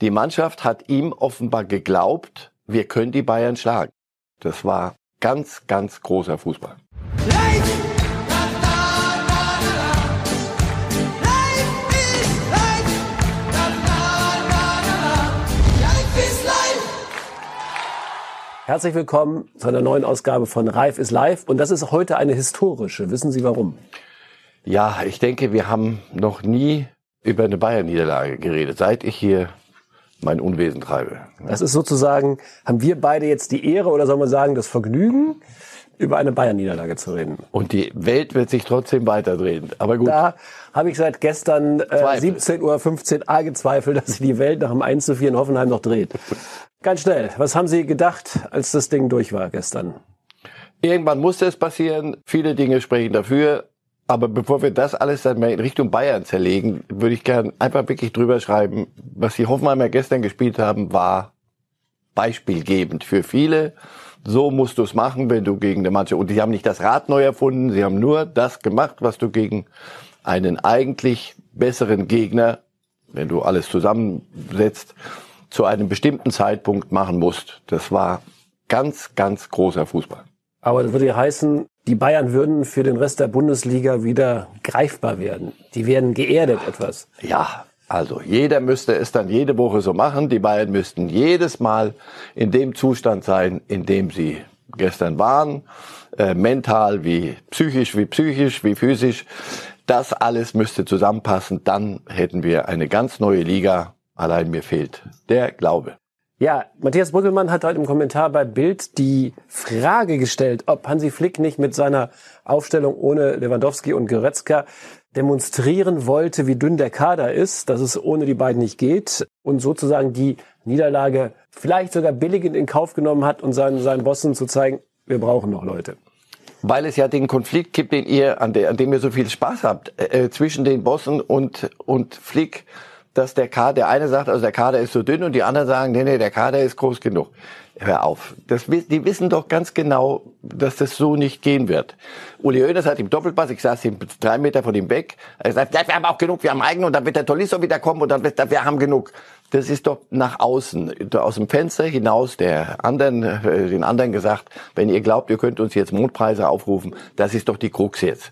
Die Mannschaft hat ihm offenbar geglaubt, wir können die Bayern schlagen. Das war ganz, ganz großer Fußball. Herzlich willkommen zu einer neuen Ausgabe von Reif ist live. Und das ist heute eine historische. Wissen Sie warum? Ja, ich denke, wir haben noch nie über eine Bayern-Niederlage geredet, seit ich hier mein Unwesen treibe. Das ist sozusagen, haben wir beide jetzt die Ehre oder soll man sagen das Vergnügen, über eine Bayern-Niederlage zu reden. Und die Welt wird sich trotzdem weiterdrehen. Aber gut. Da habe ich seit gestern äh, 17.15 Uhr A gezweifelt, dass sich die Welt nach dem 1 zu 4 in Hoffenheim noch dreht. Ganz schnell, was haben Sie gedacht, als das Ding durch war gestern? Irgendwann musste es passieren. Viele Dinge sprechen dafür. Aber bevor wir das alles dann mal in Richtung Bayern zerlegen, würde ich gern einfach wirklich drüber schreiben, was die Hoffenheimer gestern gespielt haben, war beispielgebend für viele. So musst du es machen, wenn du gegen eine Mannschaft, und die haben nicht das Rad neu erfunden, sie haben nur das gemacht, was du gegen einen eigentlich besseren Gegner, wenn du alles zusammensetzt, zu einem bestimmten Zeitpunkt machen musst. Das war ganz, ganz großer Fußball. Aber das würde ja heißen, die Bayern würden für den Rest der Bundesliga wieder greifbar werden. Die werden geerdet etwas. Ja, also jeder müsste es dann jede Woche so machen. Die Bayern müssten jedes Mal in dem Zustand sein, in dem sie gestern waren, äh, mental wie psychisch, wie psychisch, wie physisch. Das alles müsste zusammenpassen. Dann hätten wir eine ganz neue Liga Allein mir fehlt der Glaube. Ja, Matthias Brückelmann hat heute im Kommentar bei Bild die Frage gestellt, ob Hansi Flick nicht mit seiner Aufstellung ohne Lewandowski und Goretzka demonstrieren wollte, wie dünn der Kader ist, dass es ohne die beiden nicht geht und sozusagen die Niederlage vielleicht sogar billigend in Kauf genommen hat und seinen, seinen Bossen zu zeigen, wir brauchen noch Leute. Weil es ja den Konflikt gibt, den ihr, an, der, an dem ihr so viel Spaß habt, äh, zwischen den Bossen und, und Flick dass der Kader, der eine sagt, also der Kader ist so dünn und die anderen sagen, nee, nee, der Kader ist groß genug. Hör auf. Das, die wissen doch ganz genau, dass das so nicht gehen wird. Uli Hoeneß hat im Doppelpass, ich saß ihm drei Meter von ihm weg, er sagt, ja, wir haben auch genug, wir haben eigene und dann wird der Tolisso wieder kommen und dann wird, wir haben genug. Das ist doch nach außen, aus dem Fenster hinaus der anderen, äh, den anderen gesagt, wenn ihr glaubt, ihr könnt uns jetzt Mondpreise aufrufen, das ist doch die Krux jetzt.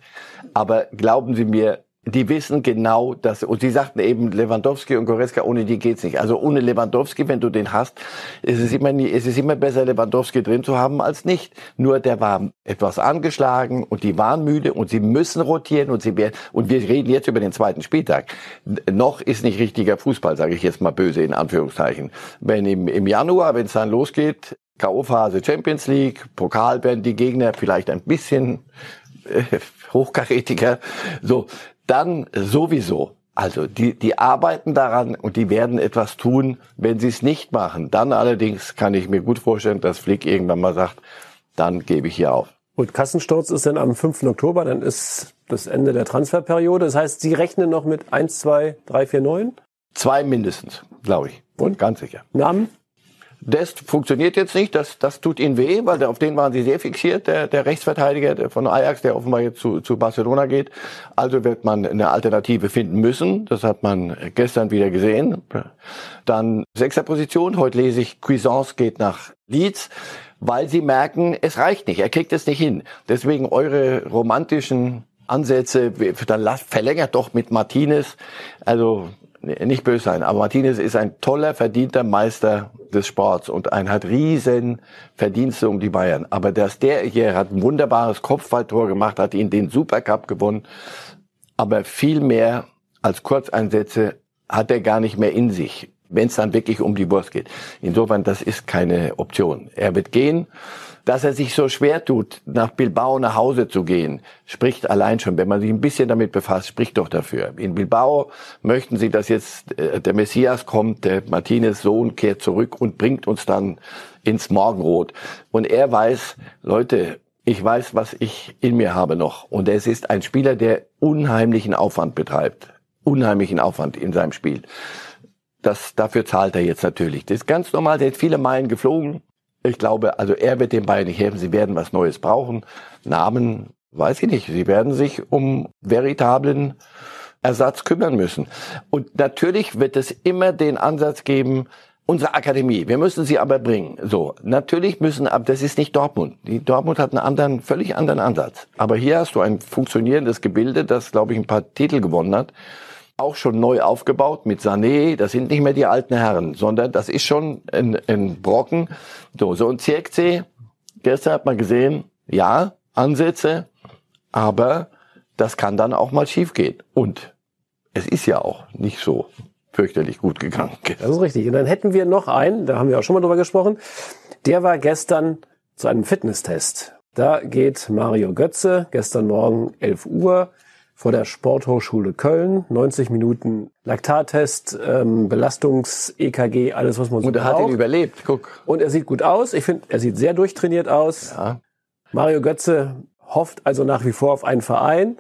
Aber glauben Sie mir, die wissen genau, dass, und sie sagten eben Lewandowski und Goretzka, ohne die geht's nicht. Also ohne Lewandowski, wenn du den hast, ist es immer, nie, ist es immer besser, Lewandowski drin zu haben als nicht. Nur der war etwas angeschlagen und die waren müde und sie müssen rotieren und sie werden, und wir reden jetzt über den zweiten Spieltag. Noch ist nicht richtiger Fußball, sage ich jetzt mal böse in Anführungszeichen. Wenn im, im Januar, wenn es dann losgeht, K.O.-Phase Champions League, Pokal werden die Gegner vielleicht ein bisschen äh, hochkarätiger. So, dann sowieso. Also die, die arbeiten daran und die werden etwas tun, wenn sie es nicht machen. Dann allerdings kann ich mir gut vorstellen, dass Flick irgendwann mal sagt, dann gebe ich hier auf. Und Kassensturz ist dann am 5. Oktober, dann ist das Ende der Transferperiode. Das heißt, Sie rechnen noch mit 1, 2, 3, 4, 9? Zwei mindestens, glaube ich. Und? Ganz sicher. Namen? Dest funktioniert jetzt nicht, das, das tut ihnen weh, weil auf den waren sie sehr fixiert, der, der Rechtsverteidiger von Ajax, der offenbar jetzt zu, zu Barcelona geht. Also wird man eine Alternative finden müssen, das hat man gestern wieder gesehen. Dann sechster Position, heute lese ich, Cuisance geht nach Leeds, weil sie merken, es reicht nicht, er kriegt es nicht hin. Deswegen eure romantischen Ansätze, dann verlängert doch mit Martinez. Also nicht böse sein, aber Martinez ist ein toller, verdienter Meister des Sports und ein hat riesen Verdienste um die Bayern. Aber dass der hier hat ein wunderbares Kopfballtor gemacht, hat ihn den Supercup gewonnen, aber viel mehr als Kurzeinsätze hat er gar nicht mehr in sich, wenn es dann wirklich um die Wurst geht. Insofern, das ist keine Option. Er wird gehen dass er sich so schwer tut, nach Bilbao nach Hause zu gehen, spricht allein schon, wenn man sich ein bisschen damit befasst, spricht doch dafür. In Bilbao möchten sie, dass jetzt äh, der Messias kommt, der Martinez Sohn kehrt zurück und bringt uns dann ins Morgenrot. Und er weiß, Leute, ich weiß, was ich in mir habe noch. Und es ist ein Spieler, der unheimlichen Aufwand betreibt. Unheimlichen Aufwand in seinem Spiel. Das, dafür zahlt er jetzt natürlich. Das ist ganz normal, der hat viele Meilen geflogen. Ich glaube, also er wird den Bayern nicht helfen. Sie werden was Neues brauchen. Namen, weiß ich nicht. Sie werden sich um veritablen Ersatz kümmern müssen. Und natürlich wird es immer den Ansatz geben, unsere Akademie, wir müssen sie aber bringen. So, natürlich müssen, aber das ist nicht Dortmund. Die Dortmund hat einen anderen, völlig anderen Ansatz. Aber hier hast du ein funktionierendes Gebilde, das, glaube ich, ein paar Titel gewonnen hat. Auch schon neu aufgebaut mit Sané. Das sind nicht mehr die alten Herren, sondern das ist schon ein, ein Brocken. So, so ein Zirkzee. Gestern hat man gesehen, ja, Ansätze, aber das kann dann auch mal schiefgehen. Und es ist ja auch nicht so fürchterlich gut gegangen. Das ist richtig. Und dann hätten wir noch einen, da haben wir auch schon mal drüber gesprochen. Der war gestern zu einem Fitnesstest. Da geht Mario Götze gestern Morgen 11 Uhr vor der Sporthochschule Köln. 90 Minuten Laktattest, ähm, Belastungs-EKG, alles, was man so Und er braucht. hat ihn überlebt, guck. Und er sieht gut aus. Ich finde, er sieht sehr durchtrainiert aus. Ja. Mario Götze hofft also nach wie vor auf einen Verein.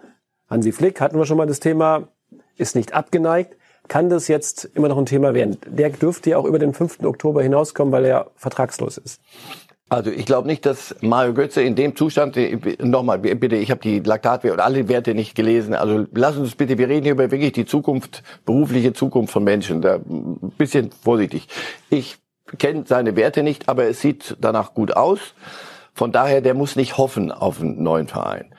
Hansi Flick hatten wir schon mal das Thema, ist nicht abgeneigt kann das jetzt immer noch ein Thema werden. Der dürfte ja auch über den 5. Oktober hinauskommen, weil er vertragslos ist. Also ich glaube nicht, dass Mario Götze in dem Zustand, nochmal bitte, ich habe die Laktatwerte und alle Werte nicht gelesen, also lass uns bitte, wir reden hier über wirklich die Zukunft, berufliche Zukunft von Menschen, da ein bisschen vorsichtig. Ich kenne seine Werte nicht, aber es sieht danach gut aus. Von daher, der muss nicht hoffen auf einen neuen Verein.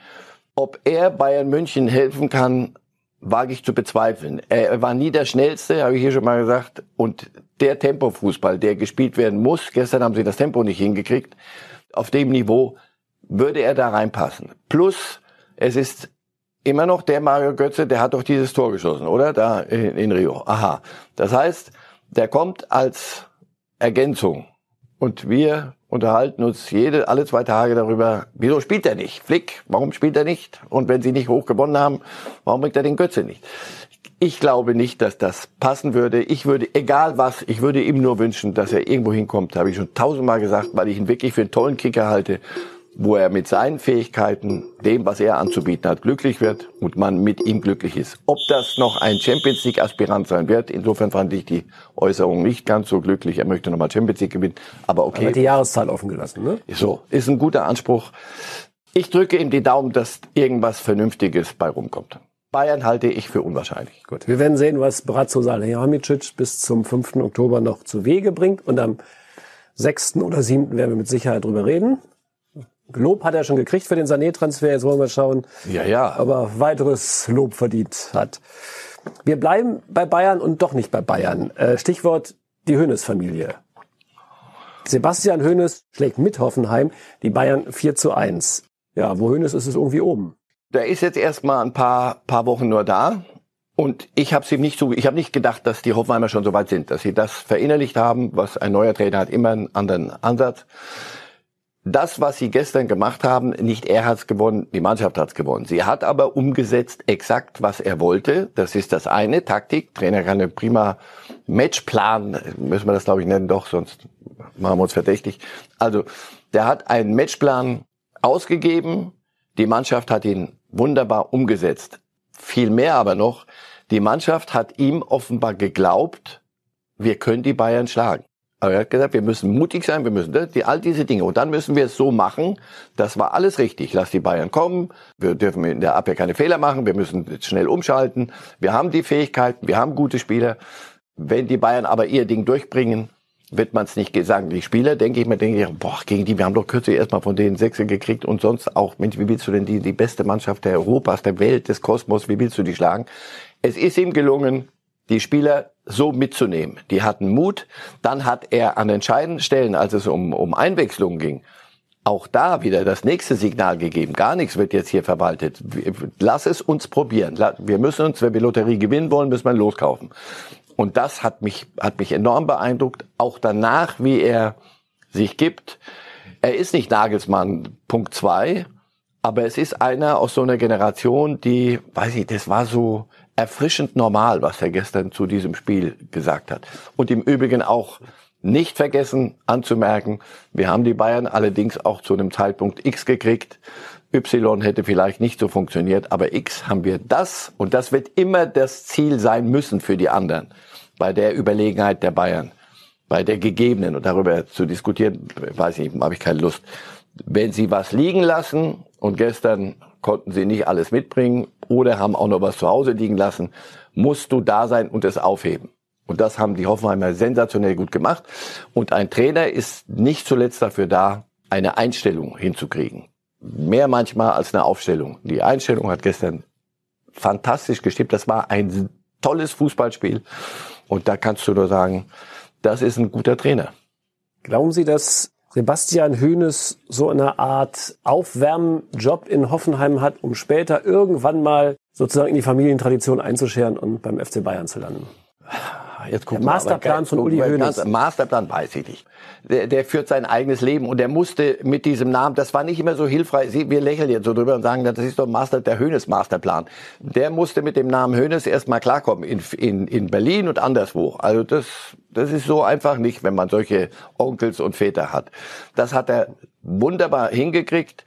Ob er Bayern München helfen kann, wage ich zu bezweifeln. Er war nie der Schnellste, habe ich hier schon mal gesagt. Und der Tempofußball, der gespielt werden muss, gestern haben sie das Tempo nicht hingekriegt, auf dem Niveau würde er da reinpassen. Plus, es ist immer noch der Mario Götze, der hat doch dieses Tor geschossen, oder? Da in, in Rio. Aha. Das heißt, der kommt als Ergänzung. Und wir unterhalten uns jede, alle zwei Tage darüber, wieso spielt er nicht? Flick, warum spielt er nicht? Und wenn sie nicht hoch gewonnen haben, warum bringt er den Götze nicht? Ich glaube nicht, dass das passen würde. Ich würde, egal was, ich würde ihm nur wünschen, dass er irgendwo hinkommt, habe ich schon tausendmal gesagt, weil ich ihn wirklich für einen tollen Kicker halte wo er mit seinen Fähigkeiten, dem, was er anzubieten hat, glücklich wird und man mit ihm glücklich ist. Ob das noch ein Champions League Aspirant sein wird, insofern fand ich die Äußerung nicht ganz so glücklich. Er möchte nochmal Champions League gewinnen, aber okay. Aber die Jahreszahl offen gelassen, ne? So, ist ein guter Anspruch. Ich drücke ihm die Daumen, dass irgendwas Vernünftiges bei rumkommt. Bayern halte ich für unwahrscheinlich. Gut, wir werden sehen, was Bratzo Salihamidzic bis zum 5. Oktober noch zu Wege bringt und am 6. oder 7. werden wir mit Sicherheit drüber reden. Lob hat er schon gekriegt für den Sané-Transfer. Jetzt wollen wir schauen, ja, ja. ob er weiteres Lob verdient hat. Wir bleiben bei Bayern und doch nicht bei Bayern. Äh, Stichwort die Hönes-Familie. Sebastian Hönes schlägt mit Hoffenheim die Bayern 4 zu 1. Ja, wo Hönes ist es irgendwie oben. Der ist jetzt erstmal ein paar, paar Wochen nur da. Und ich habe ihm nicht so, ich habe nicht gedacht, dass die Hoffenheimer schon so weit sind, dass sie das verinnerlicht haben, was ein neuer Trainer hat, immer einen anderen Ansatz das, was sie gestern gemacht haben, nicht er hat's gewonnen, die Mannschaft hat's gewonnen. Sie hat aber umgesetzt exakt, was er wollte. Das ist das eine, Taktik. Trainer kann einen prima Matchplan, müssen wir das glaube ich nennen, doch, sonst machen wir uns verdächtig. Also, der hat einen Matchplan ausgegeben. Die Mannschaft hat ihn wunderbar umgesetzt. Viel mehr aber noch, die Mannschaft hat ihm offenbar geglaubt, wir können die Bayern schlagen. Aber er hat gesagt, wir müssen mutig sein, wir müssen die, all diese Dinge. Und dann müssen wir es so machen. Das war alles richtig. Lass die Bayern kommen. Wir dürfen in der Abwehr keine Fehler machen. Wir müssen schnell umschalten. Wir haben die Fähigkeiten. Wir haben gute Spieler. Wenn die Bayern aber ihr Ding durchbringen, wird man es nicht sagen. Die Spieler, denke ich mir, denke ich, boah, gegen die, wir haben doch kürzlich erstmal von denen Sechse gekriegt und sonst auch, Mensch, wie willst du denn die, die beste Mannschaft der Europas, der Welt, des Kosmos, wie willst du die schlagen? Es ist ihm gelungen, die Spieler so mitzunehmen. Die hatten Mut. Dann hat er an entscheidenden Stellen, als es um, um Einwechslungen ging, auch da wieder das nächste Signal gegeben. Gar nichts wird jetzt hier verwaltet. Lass es uns probieren. Wir müssen uns, wenn wir Lotterie gewinnen wollen, müssen wir loskaufen. Und das hat mich, hat mich enorm beeindruckt. Auch danach, wie er sich gibt. Er ist nicht Nagelsmann Punkt zwei, aber es ist einer aus so einer Generation, die, weiß ich, das war so, erfrischend normal, was er gestern zu diesem Spiel gesagt hat. Und im Übrigen auch nicht vergessen anzumerken, wir haben die Bayern allerdings auch zu einem Zeitpunkt X gekriegt. Y hätte vielleicht nicht so funktioniert, aber X haben wir das und das wird immer das Ziel sein müssen für die anderen bei der Überlegenheit der Bayern, bei der gegebenen und darüber zu diskutieren, weiß ich, habe ich keine Lust. Wenn sie was liegen lassen und gestern konnten sie nicht alles mitbringen oder haben auch noch was zu Hause liegen lassen, musst du da sein und es aufheben. Und das haben die Hoffenheimer sensationell gut gemacht. Und ein Trainer ist nicht zuletzt dafür da, eine Einstellung hinzukriegen. Mehr manchmal als eine Aufstellung. Die Einstellung hat gestern fantastisch gestimmt. Das war ein tolles Fußballspiel. Und da kannst du nur sagen, das ist ein guter Trainer. Glauben Sie, dass Sebastian Hoeneß so eine Art Aufwärmjob in Hoffenheim hat, um später irgendwann mal sozusagen in die Familientradition einzuscheren und beim FC Bayern zu landen? Jetzt der Masterplan von Uli Hoeneß. Masterplan weiß ich nicht. Der, der führt sein eigenes Leben und der musste mit diesem Namen, das war nicht immer so hilfreich. Sie, wir lächeln jetzt so drüber und sagen, das ist doch Master, der Hoeneß Masterplan. Der musste mit dem Namen Hoeneß erstmal klarkommen in, in, in Berlin und anderswo. Also das, das ist so einfach nicht, wenn man solche Onkels und Väter hat. Das hat er wunderbar hingekriegt.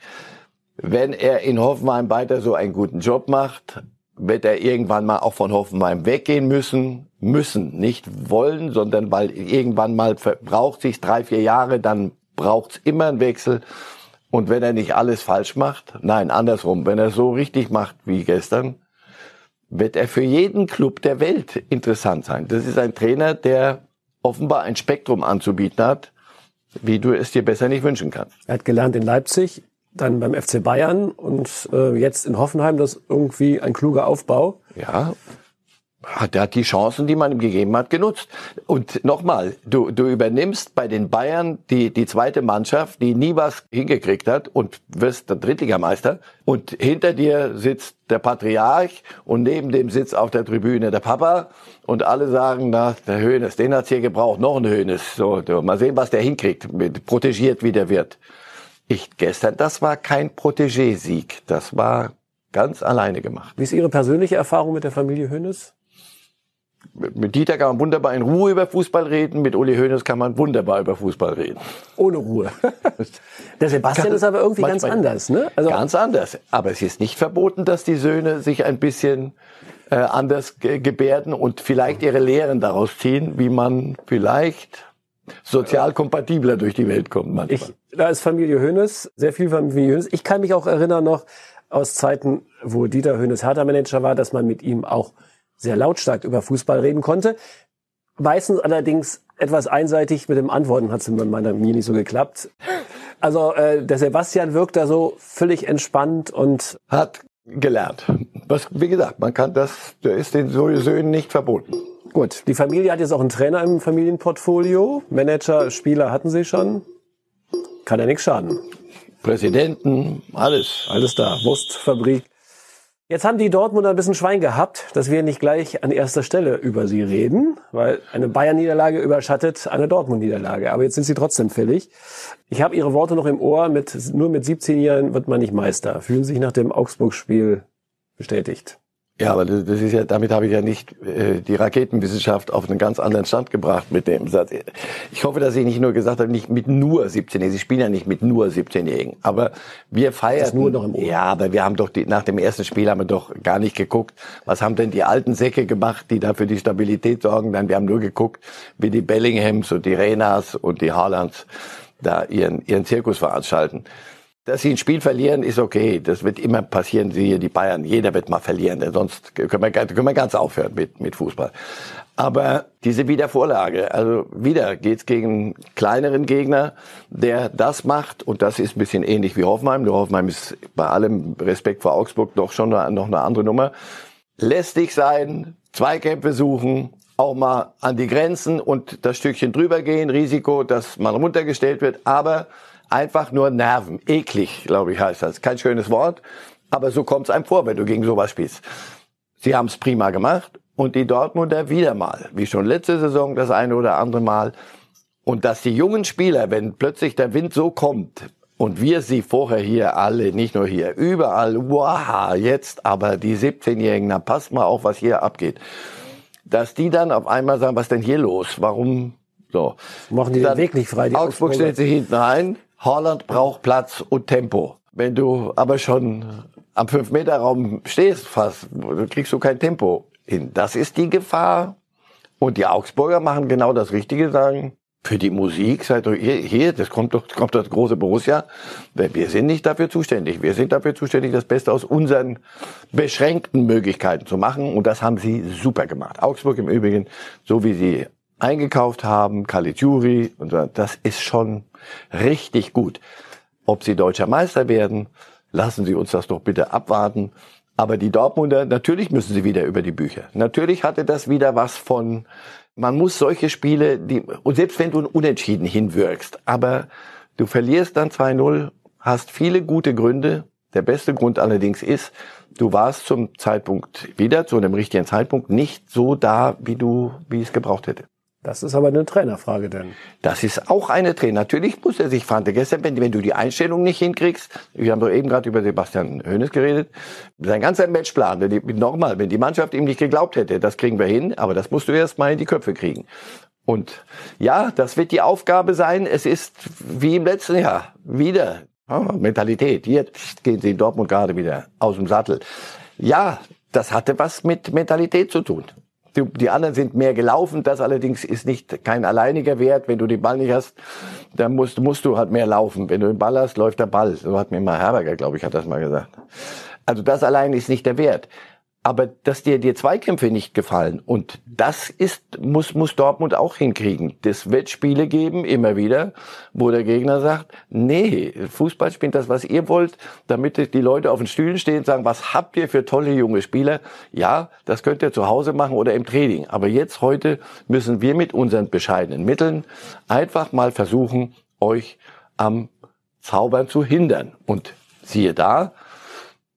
Wenn er in Hoffenheim weiter so einen guten Job macht, wird er irgendwann mal auch von Hoffenheim weggehen müssen. Müssen, nicht wollen, sondern weil irgendwann mal braucht sich drei, vier Jahre, dann braucht's immer einen Wechsel. Und wenn er nicht alles falsch macht, nein, andersrum, wenn er so richtig macht wie gestern, wird er für jeden Club der Welt interessant sein. Das ist ein Trainer, der offenbar ein Spektrum anzubieten hat, wie du es dir besser nicht wünschen kannst. Er hat gelernt in Leipzig, dann beim FC Bayern und äh, jetzt in Hoffenheim, das irgendwie ein kluger Aufbau. Ja, hat, er hat die Chancen, die man ihm gegeben hat, genutzt. Und nochmal, du, du übernimmst bei den Bayern die, die zweite Mannschaft, die nie was hingekriegt hat und wirst der Drittligameister. Und hinter dir sitzt der Patriarch und neben dem sitzt auf der Tribüne der Papa. Und alle sagen, na, der Höhnes, den hat's hier gebraucht, noch ein Höhnes. So, mal sehen, was der hinkriegt, mit, protegiert wie der wird. Ich gestern, das war kein Protégé-Sieg. Das war ganz alleine gemacht. Wie ist Ihre persönliche Erfahrung mit der Familie Hönes? Mit Dieter kann man wunderbar in Ruhe über Fußball reden, mit Uli Hoeneß kann man wunderbar über Fußball reden. Ohne Ruhe. Der Sebastian ist aber irgendwie ganz anders, ne? Also ganz anders. Aber es ist nicht verboten, dass die Söhne sich ein bisschen äh, anders ge gebärden und vielleicht ihre Lehren daraus ziehen, wie man vielleicht sozial kompatibler durch die Welt kommt manchmal. Ich, da ist Familie Hoeneß, sehr viel Familie Hoeneß. Ich kann mich auch erinnern noch aus Zeiten, wo Dieter Hoeneß Hertha-Manager war, dass man mit ihm auch sehr lautstark über Fußball reden konnte. Meistens allerdings etwas einseitig mit dem Antworten hat es bei meiner mir nicht so geklappt. Also äh, der Sebastian wirkt da so völlig entspannt und hat gelernt. Was, wie gesagt, man kann das, der ist den Söhnen nicht verboten. Gut, die Familie hat jetzt auch einen Trainer im Familienportfolio. Manager, Spieler hatten sie schon. Kann ja nichts schaden. Präsidenten, alles. Alles da. Wurstfabrik. Jetzt haben die Dortmunder ein bisschen Schwein gehabt, dass wir nicht gleich an erster Stelle über sie reden, weil eine Bayern-Niederlage überschattet eine Dortmund-Niederlage. Aber jetzt sind sie trotzdem fällig. Ich habe Ihre Worte noch im Ohr. Mit, nur mit 17 Jahren wird man nicht Meister. Fühlen Sie sich nach dem Augsburg-Spiel bestätigt? Ja, aber das ist ja, damit habe ich ja nicht äh, die Raketenwissenschaft auf einen ganz anderen Stand gebracht mit dem Satz. Ich hoffe, dass ich nicht nur gesagt habe, nicht mit nur 17-Jährigen. Sie spielen ja nicht mit nur 17-Jährigen. Aber wir feiern. Das nur noch im Ohr. Ja, aber wir haben doch die, nach dem ersten Spiel haben wir doch gar nicht geguckt, was haben denn die alten Säcke gemacht, die da für die Stabilität sorgen. Dann wir haben nur geguckt, wie die Bellinghams und die Renas und die Haalands da ihren ihren Zirkus veranstalten. Dass sie ein Spiel verlieren, ist okay. Das wird immer passieren, siehe die Bayern. Jeder wird mal verlieren, denn sonst können wir, können wir ganz aufhören mit, mit Fußball. Aber diese Wiedervorlage, also wieder geht's gegen einen kleineren Gegner, der das macht, und das ist ein bisschen ähnlich wie Hoffenheim. Nur Hoffenheim ist bei allem Respekt vor Augsburg doch schon noch eine andere Nummer. Lästig sein, Zweikämpfe suchen, auch mal an die Grenzen und das Stückchen drüber gehen, Risiko, dass man runtergestellt wird, aber einfach nur Nerven. Eklig, glaube ich, heißt das. Kein schönes Wort, aber so kommt es einem vor, wenn du gegen sowas spielst. Sie haben es prima gemacht und die Dortmunder wieder mal, wie schon letzte Saison das eine oder andere Mal. Und dass die jungen Spieler, wenn plötzlich der Wind so kommt, und wir sie vorher hier alle, nicht nur hier, überall, wow, jetzt aber die 17-Jährigen, na passt mal auf, was hier abgeht. Dass die dann auf einmal sagen, was denn hier los? Warum so? Machen die den Weg nicht frei? Die Augsburg stellt sich hinten ein, Holland braucht Platz und Tempo. Wenn du aber schon am 5-Meter-Raum stehst fast, kriegst du kein Tempo hin. Das ist die Gefahr. Und die Augsburger machen genau das Richtige, sagen, Für die Musik seid ihr hier, das kommt doch, kommt das große Borussia. Wir sind nicht dafür zuständig. Wir sind dafür zuständig, das Beste aus unseren beschränkten Möglichkeiten zu machen. Und das haben sie super gemacht. Augsburg im Übrigen, so wie sie eingekauft haben, Caligiuri, und so, das ist schon richtig gut. Ob sie deutscher Meister werden, lassen Sie uns das doch bitte abwarten. Aber die Dortmunder, natürlich müssen sie wieder über die Bücher. Natürlich hatte das wieder was von, man muss solche Spiele, die, und selbst wenn du Unentschieden hinwirkst, aber du verlierst dann 2-0, hast viele gute Gründe. Der beste Grund allerdings ist, du warst zum Zeitpunkt wieder, zu einem richtigen Zeitpunkt, nicht so da, wie du, wie es gebraucht hätte. Das ist aber eine Trainerfrage denn. Das ist auch eine Trainer. Natürlich muss er sich verhandeln. Gestern, wenn, wenn du die Einstellung nicht hinkriegst, wir haben doch eben gerade über Sebastian Hoeneß geredet, sein ganzer Matchplan, wenn die, nochmal, wenn die Mannschaft ihm nicht geglaubt hätte, das kriegen wir hin, aber das musst du erst mal in die Köpfe kriegen. Und ja, das wird die Aufgabe sein. Es ist wie im letzten Jahr wieder oh, Mentalität. Jetzt gehen sie in Dortmund gerade wieder aus dem Sattel. Ja, das hatte was mit Mentalität zu tun. Die, die anderen sind mehr gelaufen. Das allerdings ist nicht kein alleiniger Wert. Wenn du den Ball nicht hast, dann musst, musst du halt mehr laufen. Wenn du den Ball hast, läuft der Ball. So hat mir mal Herberger, glaube ich, hat das mal gesagt. Also das allein ist nicht der Wert aber dass dir die Zweikämpfe nicht gefallen und das ist muss muss Dortmund auch hinkriegen. Das wird Spiele geben immer wieder, wo der Gegner sagt, nee, Fußball spielt das, was ihr wollt, damit die Leute auf den Stühlen stehen und sagen, was habt ihr für tolle junge Spieler? Ja, das könnt ihr zu Hause machen oder im Training, aber jetzt heute müssen wir mit unseren bescheidenen Mitteln einfach mal versuchen, euch am Zaubern zu hindern und siehe da,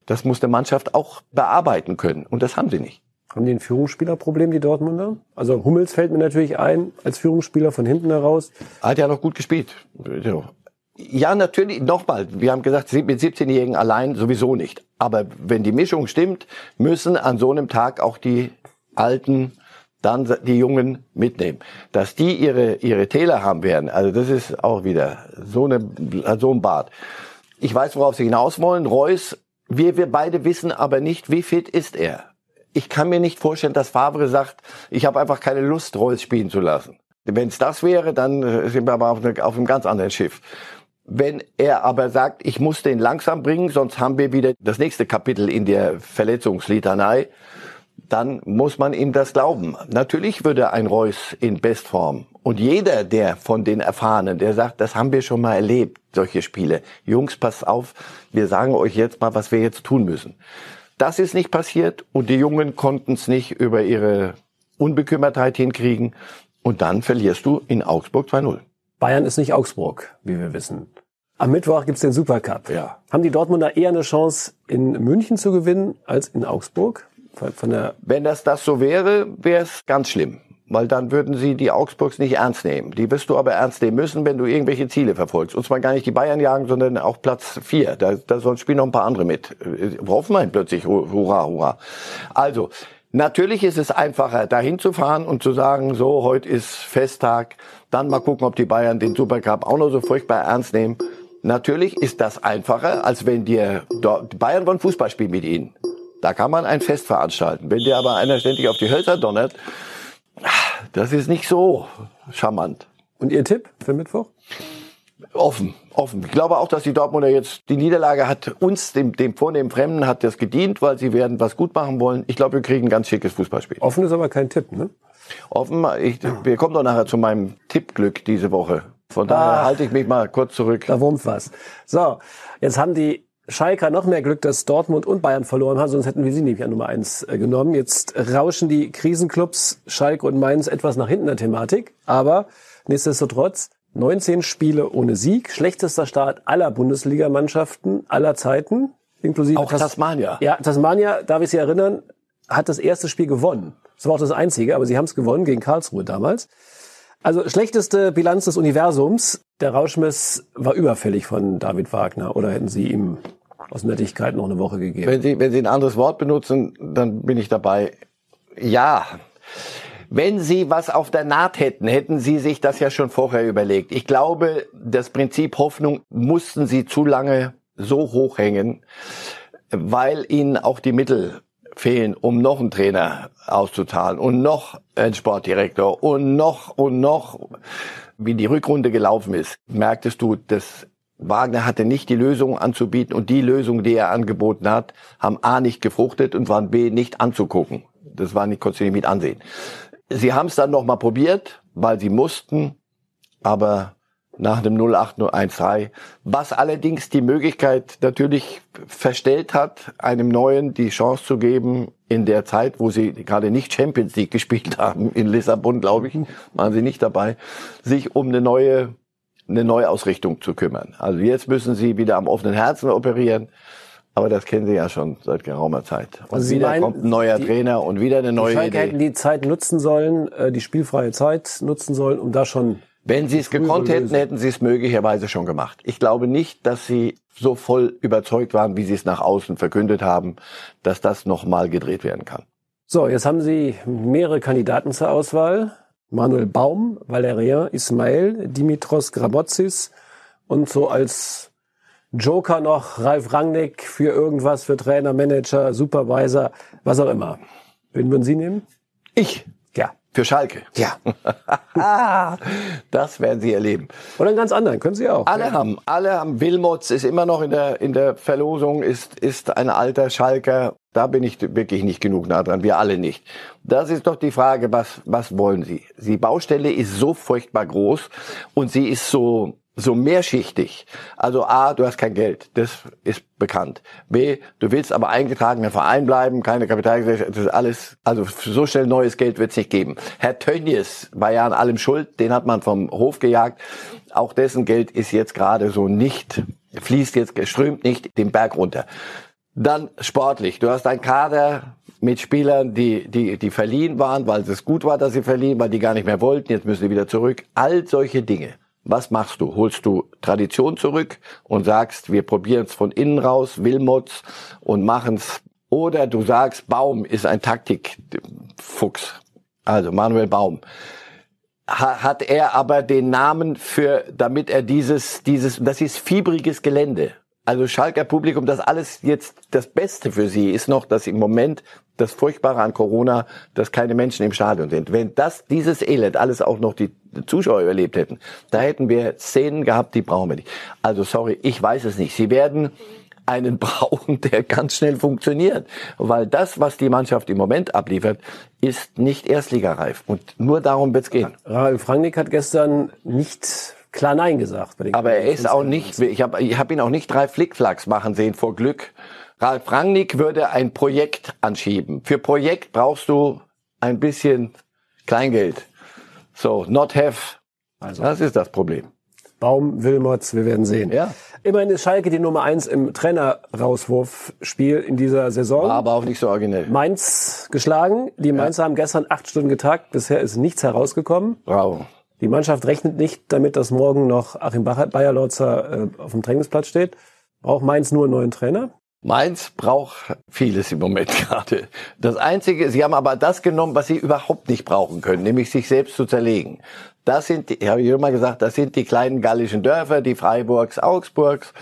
das muss der Mannschaft auch bearbeiten können. Und das haben sie nicht. Haben die ein Führungsspielerproblem, die Dortmunder? Also Hummels fällt mir natürlich ein, als Führungsspieler von hinten heraus. Hat ja noch gut gespielt. Ja, natürlich, nochmal, wir haben gesagt, mit 17-Jährigen allein sowieso nicht. Aber wenn die Mischung stimmt, müssen an so einem Tag auch die Alten dann die Jungen mitnehmen. Dass die ihre, ihre Täler haben werden, also das ist auch wieder so, eine, so ein Bad. Ich weiß, worauf Sie hinaus wollen. Reus wir, wir beide wissen aber nicht, wie fit ist er. Ich kann mir nicht vorstellen, dass Favre sagt, ich habe einfach keine Lust, Reus spielen zu lassen. Wenn es das wäre, dann äh, sind wir aber auf, eine, auf einem ganz anderen Schiff. Wenn er aber sagt, ich muss den langsam bringen, sonst haben wir wieder das nächste Kapitel in der Verletzungslitanei, dann muss man ihm das glauben. Natürlich würde ein Reus in Bestform und jeder, der von den Erfahrenen, der sagt, das haben wir schon mal erlebt, solche Spiele. Jungs, passt auf, wir sagen euch jetzt mal, was wir jetzt tun müssen. Das ist nicht passiert und die Jungen konnten es nicht über ihre Unbekümmertheit hinkriegen. Und dann verlierst du in Augsburg 2-0. Bayern ist nicht Augsburg, wie wir wissen. Am Mittwoch gibt's den Supercup. Ja. Haben die Dortmunder eher eine Chance, in München zu gewinnen als in Augsburg? Von der Wenn das das so wäre, wäre es ganz schlimm weil dann würden sie die Augsburgs nicht ernst nehmen. Die wirst du aber ernst nehmen müssen, wenn du irgendwelche Ziele verfolgst. Und zwar gar nicht die Bayern jagen, sondern auch Platz vier. Da, da sollen spielen noch ein paar andere mit. Hoffenheim plötzlich, hurra, hurra. Also, natürlich ist es einfacher, dahin zu fahren und zu sagen, so, heute ist Festtag, dann mal gucken, ob die Bayern den Supercup auch noch so furchtbar ernst nehmen. Natürlich ist das einfacher, als wenn dir, die Bayern wollen Fußball spielen mit ihnen. Da kann man ein Fest veranstalten. Wenn dir aber einer ständig auf die Hölzer donnert, das ist nicht so charmant. Und Ihr Tipp für Mittwoch? Offen, offen. Ich glaube auch, dass die Dortmunder jetzt, die Niederlage hat uns, dem, dem vornehmen Fremden, hat das gedient, weil sie werden was gut machen wollen. Ich glaube, wir kriegen ein ganz schickes Fußballspiel. Offen ist aber kein Tipp, ne? Offen, ich, wir kommen doch nachher zu meinem Tippglück diese Woche. Von daher ah, halte ich mich mal kurz zurück. Da wurmt was. So, jetzt haben die Schalke noch mehr Glück, dass Dortmund und Bayern verloren haben, sonst hätten wir sie nämlich an Nummer eins äh, genommen. Jetzt rauschen die Krisenclubs Schalke und Mainz etwas nach hinten der Thematik, aber nichtsdestotrotz 19 Spiele ohne Sieg, schlechtester Start aller Bundesligamannschaften aller Zeiten, inklusive auch Tas Tasmania. Ja, Tasmania, darf ich Sie erinnern, hat das erste Spiel gewonnen. Das war auch das einzige, aber sie haben es gewonnen gegen Karlsruhe damals. Also schlechteste Bilanz des Universums. Der Rauschmiss war überfällig von David Wagner oder hätten Sie ihm aus Nettigkeit noch eine Woche gegeben? Wenn Sie, wenn Sie ein anderes Wort benutzen, dann bin ich dabei. Ja. Wenn Sie was auf der Naht hätten, hätten Sie sich das ja schon vorher überlegt. Ich glaube, das Prinzip Hoffnung mussten Sie zu lange so hoch hängen, weil Ihnen auch die Mittel fehlen, um noch einen Trainer auszuzahlen und noch einen Sportdirektor und noch und noch, wie die Rückrunde gelaufen ist, merktest du, dass Wagner hatte nicht die Lösung anzubieten und die Lösung, die er angeboten hat, haben A nicht gefruchtet und waren B nicht anzugucken. Das war nicht, konntest du nicht mit ansehen. Sie haben es dann nochmal probiert, weil sie mussten, aber nach dem 08013, was allerdings die Möglichkeit natürlich verstellt hat, einem Neuen die Chance zu geben, in der Zeit, wo sie gerade nicht Champions League gespielt haben, in Lissabon, glaube ich, waren sie nicht dabei, sich um eine neue, eine Neuausrichtung zu kümmern. Also jetzt müssen sie wieder am offenen Herzen operieren. Aber das kennen Sie ja schon seit geraumer Zeit. Und Also wieder meinen, kommt ein neuer die- Trainer und wieder eine Die neue Idee. hätten die Zeit nutzen sollen, äh, die spielfreie Zeit nutzen sollen, um da schon Wenn sie es gekonnt hätten, hätten sie es möglicherweise schon gemacht. Ich glaube nicht, dass sie so voll überzeugt waren, wie sie es nach außen verkündet haben, dass das nochmal gedreht werden kann. So, jetzt haben Sie mehrere Kandidaten zur Auswahl. Manuel Baum, Valerian Ismail, Dimitros Grabotzis und so als Joker noch Ralf Rangnick für irgendwas, für Trainer, Manager, Supervisor, was auch immer. Wen würden Sie nehmen? Ich. Für Schalke. Ja. Das werden sie erleben. Oder einen ganz anderen, können Sie auch. Alle haben, alle haben. Wilmots ist immer noch in der, in der Verlosung, ist, ist ein alter Schalker. Da bin ich wirklich nicht genug nah dran. Wir alle nicht. Das ist doch die Frage, was, was wollen Sie? Die Baustelle ist so furchtbar groß und sie ist so, so mehrschichtig. Also A, du hast kein Geld. Das ist bekannt. B, du willst aber eingetragener Verein bleiben, keine Kapitalgesellschaft, das ist alles, also so schnell neues Geld wird es nicht geben. Herr Tönnies war ja an allem schuld, den hat man vom Hof gejagt. Auch dessen Geld ist jetzt gerade so nicht, fließt jetzt, strömt nicht den Berg runter. Dann sportlich. Du hast einen Kader mit Spielern, die, die, die verliehen waren, weil es gut war, dass sie verliehen, weil die gar nicht mehr wollten. Jetzt müssen sie wieder zurück. All solche Dinge. Was machst du? Holst du Tradition zurück und sagst, wir probieren es von innen raus, Wilmots und machen's. Oder du sagst, Baum ist ein Taktikfuchs. Also Manuel Baum ha- hat er aber den Namen für, damit er dieses, dieses, das ist fiebriges Gelände. Also Schalker Publikum, das alles jetzt das Beste für sie ist noch, dass im Moment das Furchtbare an Corona, dass keine Menschen im Stadion sind. Wenn das, dieses Elend alles auch noch die Zuschauer überlebt hätten, da hätten wir Szenen gehabt, die brauchen wir nicht. Also sorry, ich weiß es nicht. Sie werden einen brauchen, der ganz schnell funktioniert. Weil das, was die Mannschaft im Moment abliefert, ist nicht erstligareif. Und nur darum wird's gehen. Ralf Rangnick hat gestern nicht klar Nein gesagt. Aber er ist auch nicht, ich habe ich hab ihn auch nicht drei Flickflacks machen sehen vor Glück. Ralf Rangnick würde ein Projekt anschieben. Für Projekt brauchst du ein bisschen Kleingeld. So, not have. Also. Das ist das Problem. Baum, Wilmots, wir werden sehen. Ja. Immerhin ist Schalke die Nummer eins im Trainer-Rauswurfspiel in dieser Saison. War aber auch nicht so originell. Mainz geschlagen. Die Mainzer haben gestern acht Stunden getagt. Bisher ist nichts herausgekommen. Bravo. Die Mannschaft rechnet nicht damit, dass morgen noch Achim Bayerlotzer äh, auf dem Trainingsplatz steht. Braucht Mainz nur einen neuen Trainer? Mainz braucht vieles im Moment gerade. Das Einzige, sie haben aber das genommen, was sie überhaupt nicht brauchen können, nämlich sich selbst zu zerlegen. Das sind, die, habe ich immer gesagt, das sind die kleinen gallischen Dörfer, die Freiburgs, Augsburgs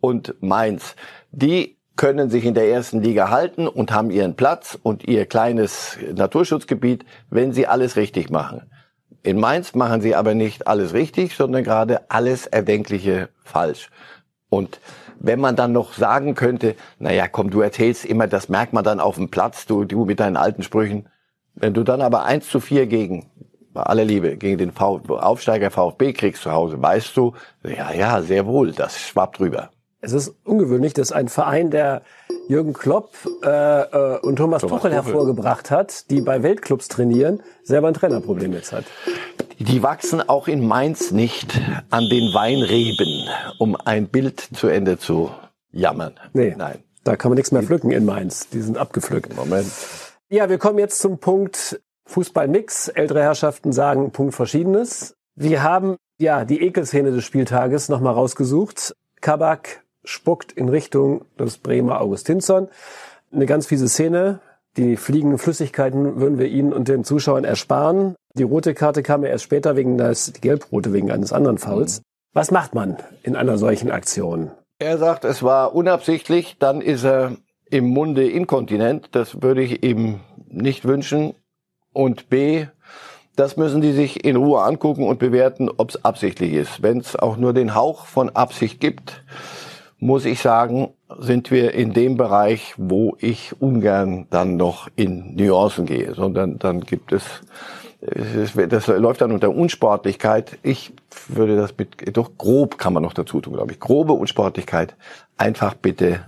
und Mainz. Die können sich in der ersten Liga halten und haben ihren Platz und ihr kleines Naturschutzgebiet, wenn sie alles richtig machen. In Mainz machen sie aber nicht alles richtig, sondern gerade alles Erdenkliche falsch. Und wenn man dann noch sagen könnte, naja, komm, du erzählst immer, das merkt man dann auf dem Platz, du, du mit deinen alten Sprüchen. Wenn du dann aber 1 zu 4 gegen, bei aller Liebe, gegen den v Aufsteiger VfB kriegst zu Hause, weißt du, ja, ja, sehr wohl, das schwappt drüber. Es ist ungewöhnlich, dass ein Verein, der Jürgen Klopp äh, äh, und Thomas, Thomas Tuchel Tuchel. hervorgebracht hat, die bei Weltclubs trainieren, selber ein Trainerproblem jetzt hat. Die wachsen auch in Mainz nicht an den Weinreben, um ein Bild zu Ende zu jammern. Nee, Nein. da kann man nichts mehr pflücken in Mainz. Die sind abgepflückt. Moment. Ja, wir kommen jetzt zum Punkt Fußballmix. Ältere Herrschaften sagen Punkt Verschiedenes. Wir haben ja die Ekelszene des Spieltages nochmal rausgesucht. Kabak spuckt in Richtung des Bremer Augustinsson. Eine ganz fiese Szene. Die fliegenden Flüssigkeiten würden wir Ihnen und den Zuschauern ersparen. Die rote Karte kam ja erst später wegen des, die gelb-rote wegen eines anderen Fouls. Was macht man in einer solchen Aktion? Er sagt, es war unabsichtlich, dann ist er im Munde inkontinent. Das würde ich ihm nicht wünschen. Und B, das müssen die sich in Ruhe angucken und bewerten, ob es absichtlich ist. Wenn es auch nur den Hauch von Absicht gibt, muss ich sagen, sind wir in dem Bereich, wo ich ungern dann noch in Nuancen gehe, sondern dann gibt es, das läuft dann unter Unsportlichkeit. Ich würde das mit, doch grob kann man noch dazu tun, glaube ich. Grobe Unsportlichkeit. Einfach bitte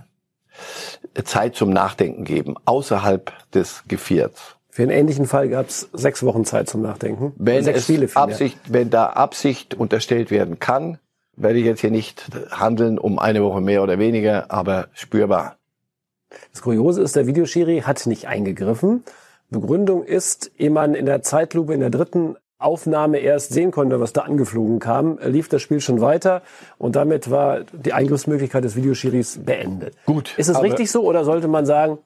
Zeit zum Nachdenken geben, außerhalb des Gevierts. Für einen ähnlichen Fall gab es sechs Wochen Zeit zum Nachdenken. Wenn, sechs Spiele Absicht, wenn da Absicht unterstellt werden kann, werde ich jetzt hier nicht handeln um eine Woche mehr oder weniger, aber spürbar. Das Kuriose ist, der Videoschiri hat nicht eingegriffen. Begründung ist, ehe man in der Zeitlupe in der dritten Aufnahme erst sehen konnte, was da angeflogen kam, lief das Spiel schon weiter und damit war die Eingriffsmöglichkeit des Videoschiris beendet. Gut. Ist es richtig so oder sollte man sagen,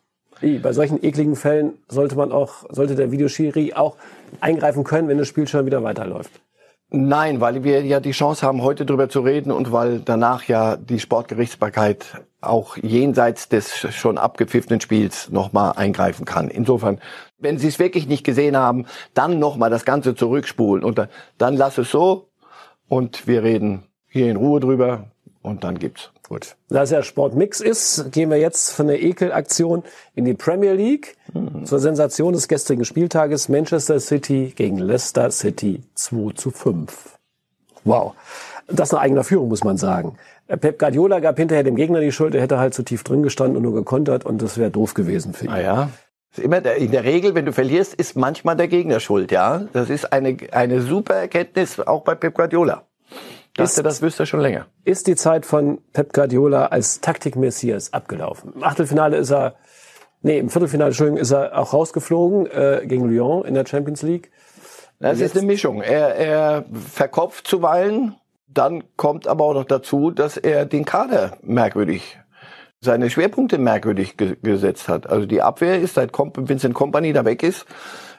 bei solchen ekligen Fällen sollte man auch, sollte der Videoschiri auch eingreifen können, wenn das Spiel schon wieder weiterläuft? Nein, weil wir ja die Chance haben, heute darüber zu reden und weil danach ja die Sportgerichtsbarkeit auch jenseits des schon abgepfiffenen Spiels nochmal eingreifen kann. Insofern, wenn Sie es wirklich nicht gesehen haben, dann nochmal das Ganze zurückspulen und dann lass es so und wir reden hier in Ruhe drüber und dann gibt's. Gut. Da es ja Sportmix ist, gehen wir jetzt von der Ekelaktion in die Premier League mhm. zur Sensation des gestrigen Spieltages Manchester City gegen Leicester City 2 zu 5. Wow. Das eine eigene Führung, muss man sagen. Pep Guardiola gab hinterher dem Gegner die Schuld, er hätte halt zu tief drin gestanden und nur gekontert und das wäre doof gewesen für ihn. Ah ja. Immer der, in der Regel, wenn du verlierst, ist manchmal der Gegner schuld, ja. Das ist eine, eine super Erkenntnis auch bei Pep Guardiola. Dachte, ist, das wüsste er schon länger. Ist die Zeit von Pep Guardiola als Taktik-Messias abgelaufen? Im Achtelfinale ist er, nee, im Viertelfinale, Entschuldigung, ist er auch rausgeflogen äh, gegen Lyon in der Champions League. Das ist eine Mischung. Er, er verkopft zuweilen, dann kommt aber auch noch dazu, dass er den Kader merkwürdig, seine Schwerpunkte merkwürdig ge gesetzt hat. Also die Abwehr ist, seit Vincent Company da weg ist,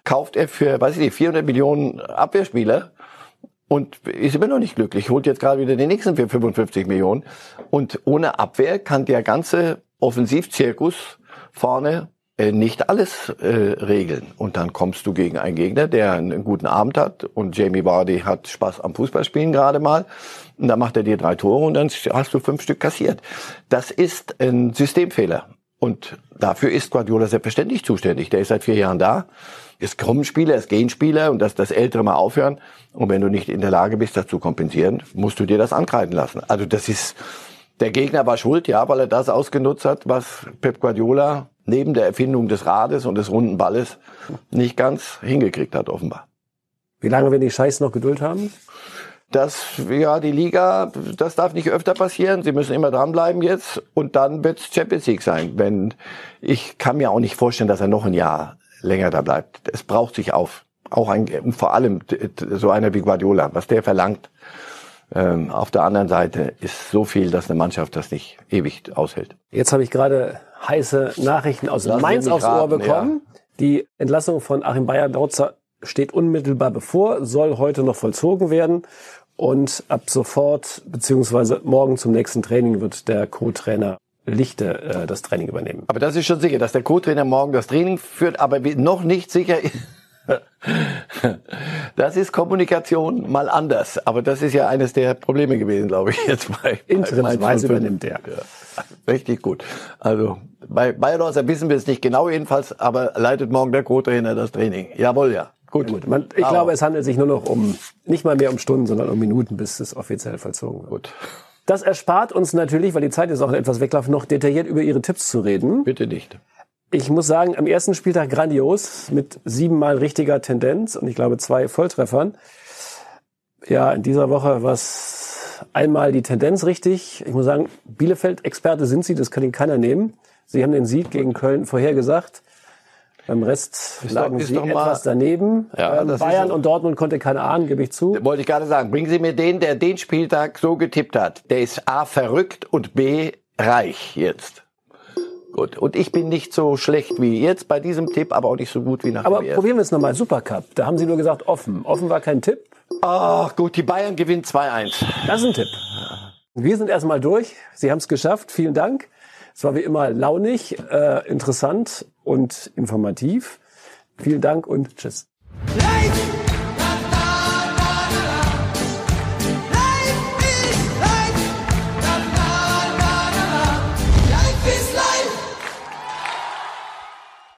kauft er für, weiß ich nicht, 400 Millionen Abwehrspieler und ist immer noch nicht glücklich. Holt jetzt gerade wieder den nächsten für 55 Millionen. Und ohne Abwehr kann der ganze Offensivzirkus vorne äh, nicht alles äh, regeln. Und dann kommst du gegen einen Gegner, der einen guten Abend hat und Jamie Vardy hat Spaß am Fußballspielen gerade mal. Und dann macht er dir drei Tore und dann hast du fünf Stück kassiert. Das ist ein Systemfehler. Und dafür ist Guardiola selbstverständlich zuständig. Der ist seit vier Jahren da. Es kommen Spieler, es gehen Spieler und dass das Ältere mal aufhören. Und wenn du nicht in der Lage bist, das zu kompensieren, musst du dir das ankreiden lassen. Also das ist, der Gegner war schuld, ja, weil er das ausgenutzt hat, was Pep Guardiola neben der Erfindung des Rades und des runden Balles nicht ganz hingekriegt hat, offenbar. Wie lange werden die Scheiß noch Geduld haben? Das, ja, die Liga, das darf nicht öfter passieren. Sie müssen immer dranbleiben jetzt. Und dann wird es Champions League sein. Wenn, ich kann mir auch nicht vorstellen, dass er noch ein Jahr länger da bleibt. Es braucht sich auf. Auch ein, vor allem so einer wie Guardiola, was der verlangt. Ähm, auf der anderen Seite ist so viel, dass eine Mannschaft das nicht ewig aushält. Jetzt habe ich gerade heiße Nachrichten aus Lass Mainz aufs Ohr bekommen. Ja. Die Entlassung von Achim Bayer-Dautzer steht unmittelbar bevor, soll heute noch vollzogen werden. Und ab sofort, beziehungsweise morgen zum nächsten Training wird der Co-Trainer Lichte äh, das Training übernehmen. Aber das ist schon sicher, dass der Co-Trainer morgen das Training führt, aber noch nicht sicher. Das ist Kommunikation mal anders. Aber das ist ja eines der Probleme gewesen, glaube ich, jetzt bei. Interimsweise übernimmt er. Ja, richtig gut. Also bei Bayerhauser wissen wir es nicht genau jedenfalls, aber leitet morgen der Co-Trainer das Training. Jawohl, ja. Gut. gut. Man, ich aber glaube, es handelt sich nur noch um, nicht mal mehr um Stunden, sondern um Minuten, bis es offiziell vollzogen wird. Gut. Das erspart uns natürlich, weil die Zeit jetzt auch etwas weglaufen, noch detailliert über Ihre Tipps zu reden. Bitte nicht. Ich muss sagen, am ersten Spieltag grandios mit siebenmal richtiger Tendenz und ich glaube zwei Volltreffern. Ja, in dieser Woche war es einmal die Tendenz richtig. Ich muss sagen, Bielefeld-Experte sind Sie, das kann Ihnen keiner nehmen. Sie haben den Sieg gegen Köln vorhergesagt. Beim Rest ist lagen doch, Sie etwas daneben. Ja, ähm, Bayern und Dortmund konnte keine ahnen, gebe ich zu. Wollte ich gerade sagen. Bringen Sie mir den, der den Spieltag so getippt hat. Der ist A verrückt und B reich jetzt. Gut. Und ich bin nicht so schlecht wie jetzt bei diesem Tipp, aber auch nicht so gut wie nach Aber probieren wir es nochmal. Supercup. Da haben Sie nur gesagt offen. Offen war kein Tipp. Ach gut, die Bayern gewinnen 2-1. Das ist ein Tipp. Wir sind erstmal durch. Sie haben es geschafft. Vielen Dank. Es war wie immer launig, äh, interessant und informativ. Vielen Dank und tschüss. Life!